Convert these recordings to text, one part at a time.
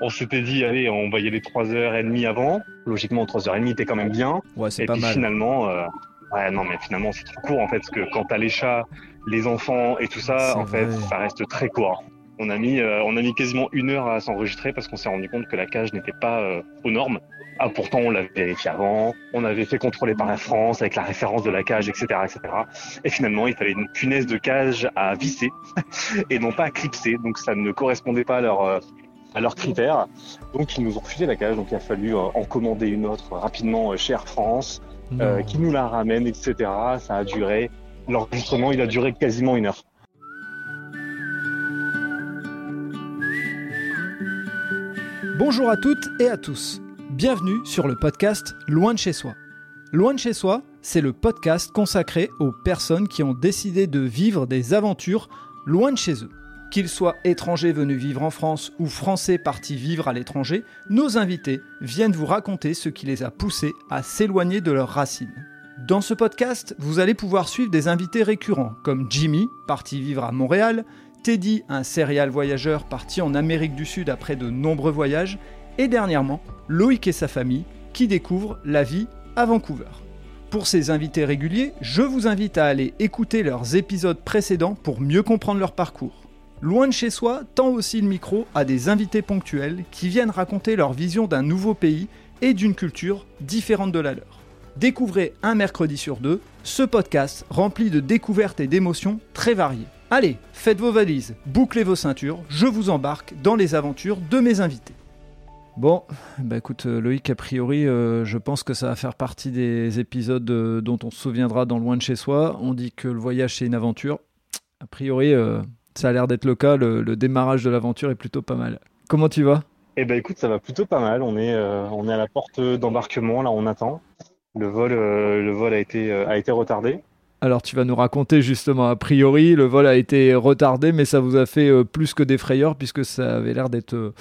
On s'était dit, allez, on va y aller 3h30 avant. Logiquement, 3h30 était quand même bien. Ouais, c'est Et pas puis mal. finalement, euh, ouais, non, mais finalement, c'est trop court en fait, parce que quand t'as les chats, les enfants et tout ça, en fait, ça reste très court. On a mis, euh, on a mis quasiment une heure à s'enregistrer parce qu'on s'est rendu compte que la cage n'était pas euh, aux normes. Ah, pourtant, on l'avait vérifié avant, on avait fait contrôler par la France avec la référence de la cage, etc., etc. Et finalement, il fallait une punaise de cage à visser et non pas à clipser. Donc, ça ne correspondait pas à leur, euh, à leurs critères. Donc, ils nous ont refusé la cage. Donc, il a fallu euh, en commander une autre rapidement euh, chez Air France euh, qui nous la ramène, etc. Ça a duré, l'enregistrement, il a duré quasiment une heure. Bonjour à toutes et à tous. Bienvenue sur le podcast Loin de chez soi. Loin de chez soi, c'est le podcast consacré aux personnes qui ont décidé de vivre des aventures loin de chez eux. Qu'ils soient étrangers venus vivre en France ou français partis vivre à l'étranger, nos invités viennent vous raconter ce qui les a poussés à s'éloigner de leurs racines. Dans ce podcast, vous allez pouvoir suivre des invités récurrents comme Jimmy, parti vivre à Montréal, Teddy, un serial voyageur parti en Amérique du Sud après de nombreux voyages, et dernièrement, Loïc et sa famille qui découvrent la vie à Vancouver. Pour ces invités réguliers, je vous invite à aller écouter leurs épisodes précédents pour mieux comprendre leur parcours. Loin de chez soi tend aussi le micro à des invités ponctuels qui viennent raconter leur vision d'un nouveau pays et d'une culture différente de la leur. Découvrez un mercredi sur deux ce podcast rempli de découvertes et d'émotions très variées. Allez, faites vos valises, bouclez vos ceintures, je vous embarque dans les aventures de mes invités. Bon, bah écoute euh, Loïc, a priori, euh, je pense que ça va faire partie des épisodes euh, dont on se souviendra dans Loin de chez soi. On dit que le voyage c'est une aventure. A priori, ça a l'air d'être le cas, le, le démarrage de l'aventure est plutôt pas mal. Comment tu vas? Eh ben écoute, ça va plutôt pas mal. On est, euh, on est à la porte d'embarquement, là on attend. Le vol, euh, le vol a été, euh, a été retardé. Alors tu vas nous raconter justement, a priori, le vol a été retardé, mais ça vous a fait plus que des frayeurs puisque ça avait l'air d'être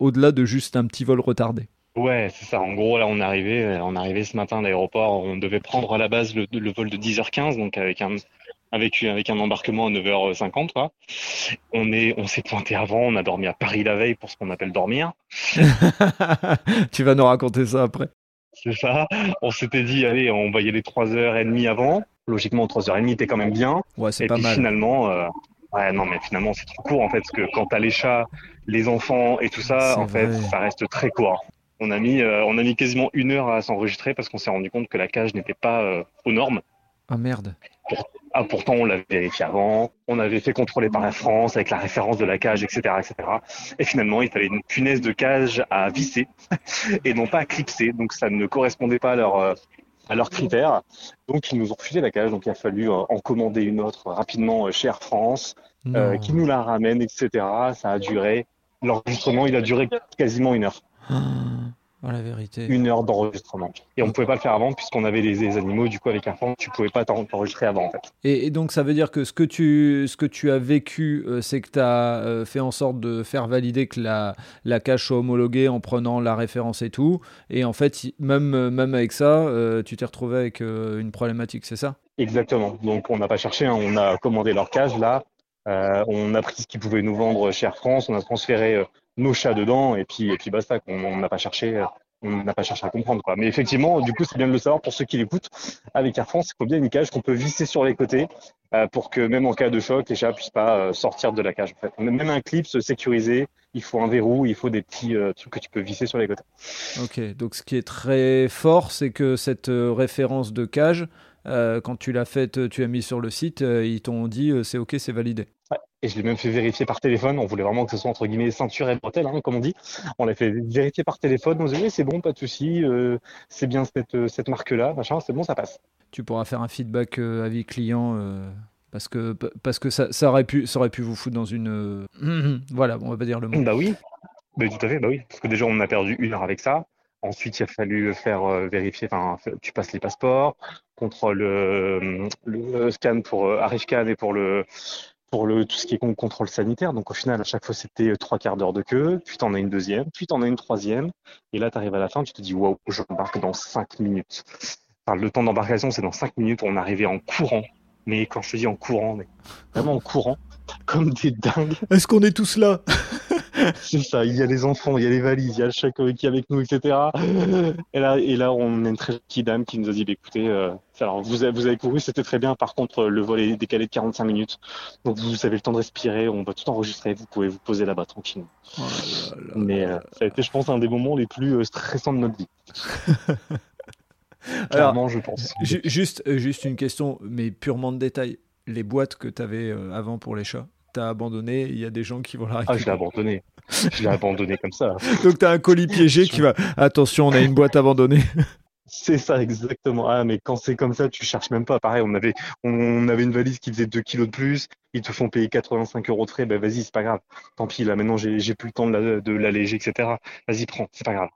au-delà de juste un petit vol retardé. Ouais, c'est ça. En gros, là on est arrivé, euh, on est arrivé ce matin à l'aéroport. On devait prendre à la base le, le vol de 10h15, donc avec un, avec, avec un embarquement à 9h50, quoi. On est, on s'est pointé avant, on a dormi à Paris la veille pour ce qu'on appelle dormir. tu vas nous raconter ça après. C'est ça. On s'était dit, allez, on va y aller 3h30 avant. Logiquement, 3h30 était quand même bien. Ouais, c'est Et pas puis mal. finalement, euh, ouais, non, mais finalement, c'est trop court en fait, parce que quand t'as les chats, les enfants et tout ça, C'est en fait, ça reste très court. On a mis, euh, on a mis quasiment une heure à s'enregistrer parce qu'on s'est rendu compte que la cage n'était pas euh, aux normes. Ah merde. Ah, pourtant, on l'avait vérifié avant, on avait fait contrôler par la France avec la référence de la cage, etc., etc. Et finalement, il fallait une punaise de cage à visser et non pas à clipser. Donc, ça ne correspondait pas à leur, euh, à leurs critères. Donc, ils nous ont refusé la cage. Donc, il a fallu euh, en commander une autre rapidement euh, chez Air France, euh, qui nous la ramène, etc. Ça a duré, l'enregistrement, il a duré quasiment une heure. Oh, la vérité. Une heure d'enregistrement. Et on ne pouvait pas le faire avant puisqu'on avait les, animaux. Du coup, avec Air France, tu pouvais pas t'en- t'enregistrer avant, en fait. Et, et donc ça veut dire que ce que tu, ce que tu as vécu, euh, c'est que tu as fait en sorte de faire valider que la, la cage soit homologuée en prenant la référence et tout. Et en fait, même, euh, même avec ça, euh, tu t'es retrouvé avec euh, une problématique, c'est ça? Exactement. Donc on n'a pas cherché, hein. on a commandé leur cage là, Euh, on a pris ce qu'ils pouvaient nous vendre chez Air France, on a transféré euh, nos chats dedans et puis et puis basta. On on n'a pas cherché, on n'a pas cherché à comprendre quoi. Mais effectivement, du coup, c'est bien de le savoir pour ceux qui l'écoutent. Avec Air France, il faut bien une cage qu'on peut visser sur les côtés euh, pour que même en cas de choc, les chats puissent pas euh, sortir de la cage. En fait, même un clip sécurisé, il faut un verrou, il faut des petits euh, trucs que tu peux visser sur les côtés. Ok, donc ce qui est très fort, c'est que cette référence de cage, quand tu l'as faite, tu l'as mis sur le site, ils t'ont dit c'est ok, c'est validé. Ouais. Et je l'ai même fait vérifier par téléphone. On voulait vraiment que ce soit entre guillemets ceinture et bretelle, hein, comme on dit. On l'a fait vérifier par téléphone. On s'est dit, oui, c'est bon, pas de souci. euh, c'est bien cette, euh, cette marque-là, machin, c'est bon, ça passe. Tu pourras faire un feedback euh, avis client. euh, parce que, parce que ça, ça, aurait pu, ça aurait pu vous foutre dans une. voilà, on va pas dire le mot. Bah oui, bah, tout à fait, bah oui. Parce que déjà, on a perdu une heure avec ça. Ensuite, il a fallu faire euh, vérifier, enfin, tu passes les passeports, contrôle euh, le scan pour euh, ArriveScan et pour le pour le tout ce qui est con- contrôle sanitaire. Donc au final, à chaque fois, c'était euh, trois quarts d'heure de queue, puis t'en as une deuxième, puis t'en as une troisième, et là, t'arrives à la fin, tu te dis waouh, j'embarque dans cinq minutes. Le temps d'embarcation, c'est dans cinq minutes. On arrivait en courant, mais quand je te dis en courant, mais vraiment en courant, comme des dingues. Est-ce qu'on est tous là? C'est ça, il y a les enfants, il y a les valises, il y a le chèque qui est avec nous, etc. Et là, et là, on a une très petite dame qui nous a dit, bah, écoutez, euh, alors vous avez, vous avez couru, c'était très bien. Par contre, le vol est décalé de 45 minutes, donc vous avez le temps de respirer. On va tout enregistrer. Vous pouvez vous poser là-bas tranquillement. Oh Mais euh, ça a été, je pense, un des moments les plus euh, stressants de notre vie. alors, je pense. Juste, juste une question, mais purement de détail. Les boîtes que tu avais avant pour les chats, t'as abandonné, il y a des gens qui vont la récupérer. Ah, je l'ai abandonné. Je l'ai abandonné comme ça. Donc tu as un colis piégé qui va. Attention, on a une boîte abandonnée. C'est ça, exactement. Ah, mais quand c'est comme ça, tu cherches même pas. Pareil, on avait, on avait une valise qui faisait 2 kilos de plus. Ils te font payer 85 euros de frais. Ben vas-y, c'est pas grave. Tant pis, là, maintenant, j'ai plus le temps de l'alléger, etc. Vas-y, prends, c'est pas grave.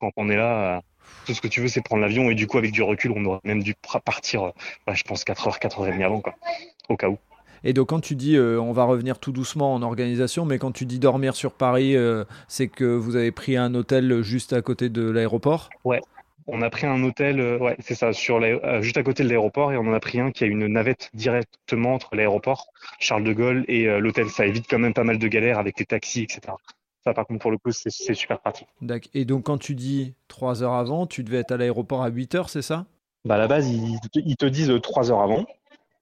Quand on est là, tout ce que tu veux, c'est prendre l'avion. Et du coup, avec du recul, on aurait même dû partir, je pense, 4 heures, 4 heures et demie avant, quoi. Au cas où. Et donc quand tu dis euh, on va revenir tout doucement en organisation, mais quand tu dis dormir sur Paris, euh, c'est que vous avez pris un hôtel juste à côté de l'aéroport Ouais. On a pris un hôtel, euh, ouais, c'est ça, sur juste à côté de l'aéroport, et on en a pris un qui a une navette directement entre l'aéroport, Charles de Gaulle, et l'hôtel. Ça évite quand même pas mal de galères avec les taxis, etc. Ça, par contre, pour le coup, c'est super pratique. Et donc, quand tu dis 3 heures avant, tu devais être à l'aéroport à 8 heures, c'est ça? Bah, À la base, ils, ils te disent 3 heures avant.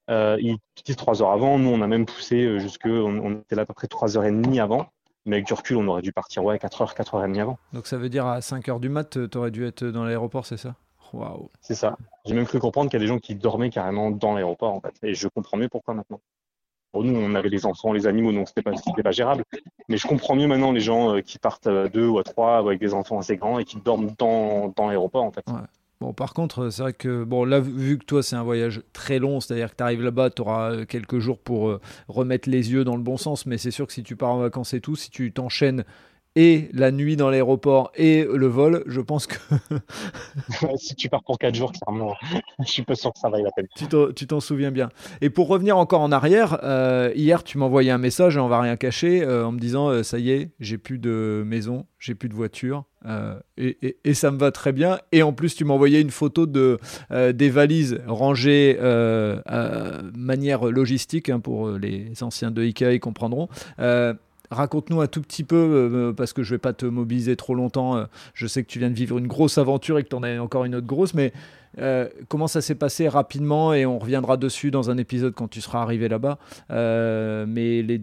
Euh, ils disent trois heures avant. Nous, on a même poussé euh, jusque, on, était là à peu près trois heures et demie avant. Mais avec du recul, on aurait dû partir ouais, 4 heures, 4 heures et demie avant. Donc ça veut dire à 5 heures du mat, tu aurais dû être dans l'aéroport, c'est ça? Waouh. C'est ça. J'ai même cru comprendre qu'il y a des gens qui dormaient carrément dans l'aéroport, en fait. Et je comprends mieux pourquoi maintenant. Nous, on avait les enfants, les animaux, donc c'était pas, pas gérable. Mais je comprends mieux maintenant les gens euh, qui partent à deux ou à trois avec des enfants assez grands et qui dorment dans, dans l'aéroport, en fait. Ouais. Bon, par contre, c'est vrai que, bon, là, vu que toi, c'est un voyage très long, c'est-à-dire que tu arrives là-bas, tu auras euh, quelques jours pour euh, remettre les yeux dans le bon sens, mais c'est sûr que si tu pars en vacances et tout, si tu t'enchaînes et la nuit dans l'aéroport et le vol, je pense que. si tu pars pour 4 jours, clairement, je suis pas sûr que ça vaille la peine. Tu t'en souviens bien. Et pour revenir encore en arrière, euh, hier, tu m'envoyais un message, et on va rien cacher, euh, en me disant euh, Ça y est, j'ai plus de maison, j'ai plus de voiture. Et, et, ça me va très bien. Et en plus, tu m'envoyais une photo de, des valises rangées à manière logistique, hein, pour les anciens de Ikea, ils comprendront. Raconte-nous un tout petit peu, euh, parce que je vais pas te mobiliser trop longtemps. Euh, je sais que tu viens de vivre une grosse aventure et que tu en as encore une autre grosse, mais euh, comment ça s'est passé rapidement et on reviendra dessus dans un épisode quand tu seras arrivé là-bas. mais les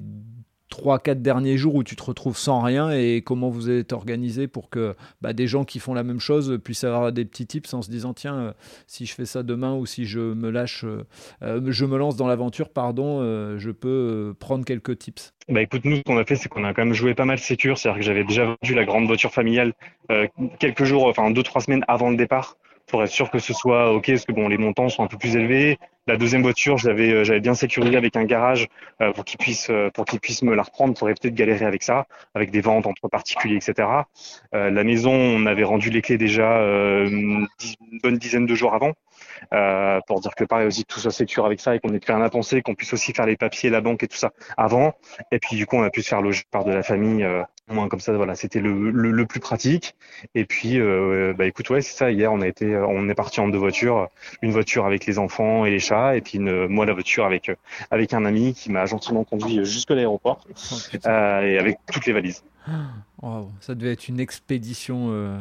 trois, quatre derniers jours où tu te retrouves sans rien et comment vous êtes organisé pour que bah, des gens qui font la même chose puissent avoir des petits tips en se disant tiens, euh, si je fais ça demain ou si je me lâche, euh, euh, je me lance dans l'aventure, pardon, je peux prendre quelques tips. Bah écoute, nous, ce qu'on a fait, c'est qu'on a quand même joué pas mal sécure. C'est-à-dire que j'avais déjà vendu la grande voiture familiale quelques jours, enfin deux, trois semaines avant le départ pour être sûr que ce soit OK, parce que bon, les montants sont un peu plus élevés. La deuxième voiture, j'avais euh, j'avais bien sécurisé avec un garage euh, pour qu'il puisse euh, pour qu'il puisse me la reprendre. Pour éviter de galérer avec ça, avec des ventes entre particuliers, etc. la maison, on avait rendu les clés déjà une, bonne dizaine de jours avant. pour dire que pareil aussi tout soit sécure avec ça et qu'on ait rien à penser, qu'on puisse aussi faire les papiers, la banque et tout ça avant. Et puis du coup, on a pu se faire loger par de la famille moins comme ça, voilà, c'était le, le, plus pratique. Et puis, euh, bah écoute, ouais, c'est ça. Hier, on a été, on est parti en deux voitures, une voiture avec les enfants et les chats, et puis une, moi la voiture avec avec un ami qui m'a gentiment conduit jusque l'aéroport oh, euh, et avec toutes les valises. Wow, ça devait être une expédition. Euh...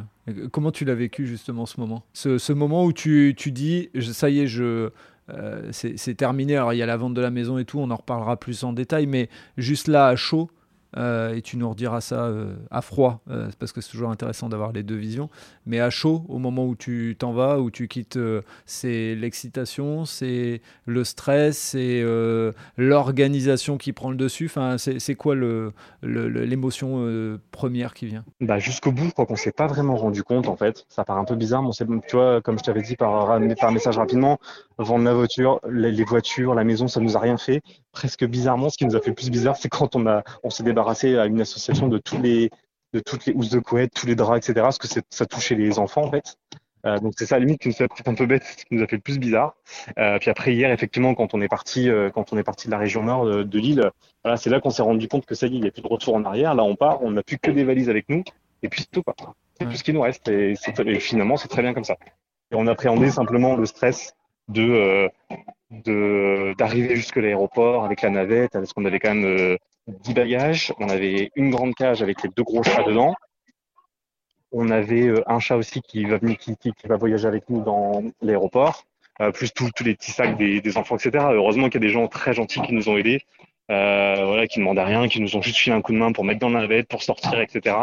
Comment tu l'as vécu justement ce moment? Ce, ce, moment où tu, tu dis, ça y est, je, euh, c'est terminé. Alors il y a la vente de la maison et tout, on en reparlera plus en détail, mais juste là à chaud, euh, et tu nous rediras ça euh, à froid, euh, parce que c'est toujours intéressant d'avoir les deux visions. Mais à chaud, au moment où tu t'en vas, où tu quittes, c'est l'excitation, c'est le stress, c'est l'organisation qui prend le dessus. Enfin, c'est quoi l'émotion première qui vient? Bah, Jusqu'au bout, je crois qu'on s'est pas vraiment rendu compte, en fait. Ça paraît un peu bizarre, mais tu vois, comme je t'avais dit par, message rapidement, vendre la voiture, les, les, voitures, la maison, ça nous a rien fait. Presque bizarrement, ce qui nous a fait plus bizarre, c'est quand on a, on s'est débarrassé à une association de tous les, de toutes les housses de couette, tous les draps, etc. Parce que ça touchait les enfants, en fait. Euh, donc c'est ça, à la limite, qui nous a fait un peu bête, ce qui nous a fait le plus bizarre. Euh, puis après hier, effectivement, quand on est parti, euh, quand on est parti de la région nord de, de voilà, c'est là qu'on s'est rendu compte que ça y est, il n'y a plus de retour en arrière. Là, on part, on n'a plus que des valises avec nous, et puis c'est tout. C'est tout ce qui nous reste, et, et finalement, c'est très bien comme ça. Et on appréhendait simplement le stress de d'arriver jusque l'aéroport avec la navette, parce qu'on avait quand même euh, 10 bagages, on avait une grande cage avec les deux gros chats dedans. On avait euh, un chat aussi qui va, venir, qui, va voyager avec nous dans l'aéroport, euh, plus tous les petits sacs des, enfants, etc. Heureusement qu'il y a des gens très gentils qui nous ont aidés, euh, voilà, qui ne demandaient rien, qui nous ont juste filé un coup de main pour mettre dans la navette, pour sortir, etc.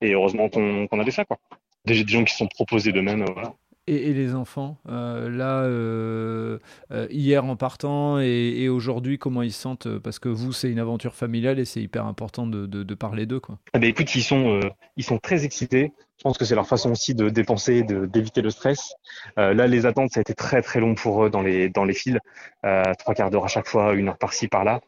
Et heureusement qu'on qu avait ça, quoi. Des, des gens qui sont proposés d'eux-mêmes, voilà et, les enfants euh, Là, euh, euh, hier en partant et, aujourd'hui, comment ils se sentent Parce que vous, c'est une aventure familiale et c'est hyper important de, parler d'eux. Quoi. Ah ben, écoute, ils sont, ils sont très excités. Je pense que c'est leur façon aussi de dépenser, d'éviter le stress. là, les attentes, ça a été très très long pour eux dans les, dans les fils. trois quarts d'heure à chaque fois, une heure par-ci, par-là.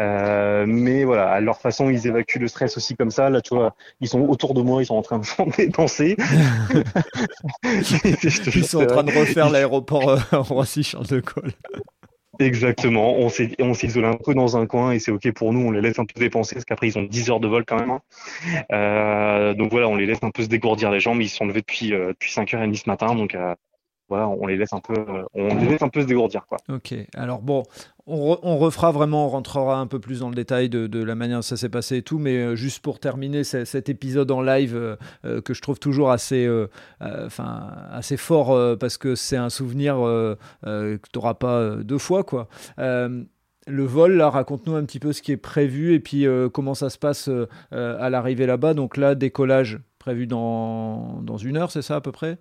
Euh, mais voilà, à leur façon, ils évacuent le stress aussi comme ça. Là, tu vois, ils sont autour de moi, ils sont en train de chanter, danser. ils sont en train de refaire l'aéroport euh, Roissy-Charles de Gaulle. Exactement. On s'isole un peu dans un coin et c'est ok pour nous. On les laisse un peu dépenser parce qu'après ils ont 10 heures de vol quand même. Hein. Euh, donc voilà, on les laisse un peu se dégourdir les jambes. Ils sont levés depuis euh, depuis 5h30 ce matin, donc euh, on les laisse un peu, on les laisse un peu se dégourdir quoi. Ok. Alors bon, on, refera vraiment, on rentrera un peu plus dans le détail de, la manière dont ça s'est passé et tout, mais euh, juste pour terminer cet épisode en live euh, euh, que je trouve toujours assez, assez fort parce que c'est un souvenir que tu n'auras pas deux fois. quoi. le vol, là, raconte-nous un petit peu ce qui est prévu et puis comment ça se passe à l'arrivée là-bas. Donc là, décollage prévu dans une heure, c'est ça à peu près?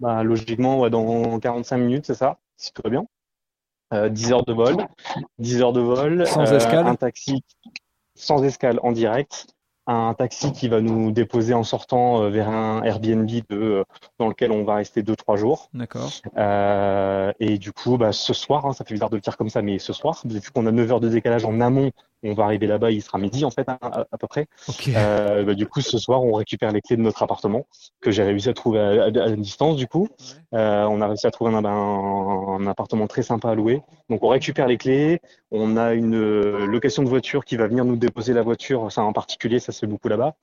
Bah, Logiquement, ouais, dans 45 minutes, c'est ça, si tout va bien. 10 euh, heures de vol, 10 heures de vol, sans escale. un taxi sans escale en direct, un taxi qui va nous déposer en sortant euh, vers un Airbnb de, euh, dans lequel on va rester 2-3 jours. D'accord. Euh, et du coup, bah, ce soir, hein, ça fait bizarre de le dire comme ça, mais ce soir, vu qu'on a 9 heures de décalage en amont, on va arriver là-bas, il sera midi en fait, à, peu près. Euh, bah, du coup, ce soir, on récupère les clés de notre appartement que j'ai réussi à trouver à, à, distance. Du coup, euh, on a réussi à trouver un, un, appartement très sympa à louer. Donc, on récupère les clés. On a une euh, location de voiture qui va venir nous déposer la voiture. Ça, en particulier, ça se fait beaucoup là-bas,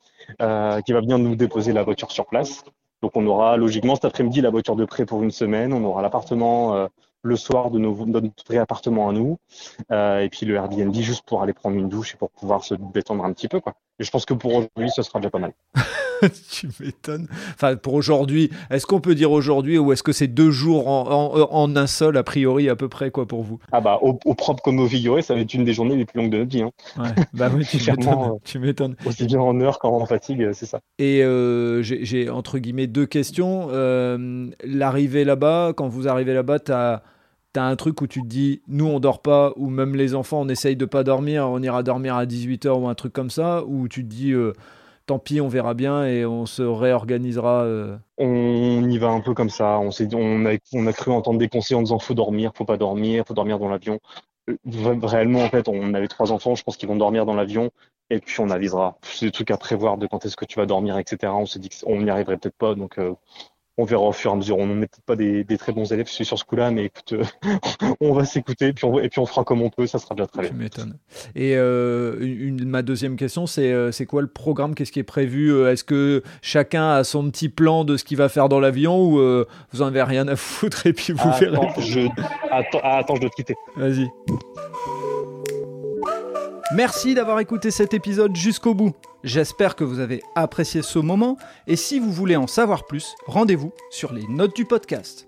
euh, qui va venir nous déposer la voiture sur place. Donc, on aura logiquement cet après-midi la voiture de prêt pour une semaine. On aura l'appartement euh, le soir de, nos, notre vrai appartement à nous, euh, et puis le Airbnb juste pour aller prendre une douche et pour pouvoir se détendre un petit peu. Quoi. Et je pense que pour aujourd'hui, ce sera déjà pas mal. tu m'étonnes. Enfin, pour aujourd'hui, est-ce qu'on peut dire aujourd'hui ou est-ce que c'est deux jours en, en, un seul, a priori, à peu près, quoi, pour vous? Ah, bah, au, propre comme au figuré, ça va être une des journées les plus longues de notre vie. Hein. Ouais, bah oui, tu m'étonnes. tu m'étonnes. Aussi bien en heure qu'en fatigue, c'est ça. Et euh, j'ai, entre guillemets, deux questions. Euh, l'arrivée là-bas, quand vous arrivez là-bas, tu as t'as un truc où tu te dis, nous on dort pas, ou même les enfants on essaye de pas dormir, on ira dormir à 18h ou un truc comme ça, ou tu te dis, euh, tant pis, on verra bien et on se réorganisera. Euh. On y va un peu comme ça. On, on, a, on a cru entendre des conseils en disant faut dormir, faut pas dormir, faut dormir dans l'avion. Euh, réellement, en fait, on avait trois enfants, je pense qu'ils vont dormir dans l'avion et puis on avisera. C'est des trucs à prévoir de quand est-ce que tu vas dormir, etc. On s'est dit qu'on n'y arriverait peut-être pas, donc on verra au fur et à mesure. On n'est peut-être pas des, très bons élèves sur ce coup-là, mais écoute, euh, on va s'écouter puis on, et puis on fera comme on peut, ça sera bien très bien. Tu m'étonnes. Et euh, une, ma deuxième question, c'est euh, c'est quoi le programme? Qu'est-ce qui est prévu? Est-ce que chacun a son petit plan de ce qu'il va faire dans l'avion ou vous en avez rien à foutre et puis vous attends, verrez je, attends, attends, je dois te quitter. Vas-y. Merci d'avoir écouté cet épisode jusqu'au bout. J'espère que vous avez apprécié ce moment et si vous voulez en savoir plus, rendez-vous sur les notes du podcast.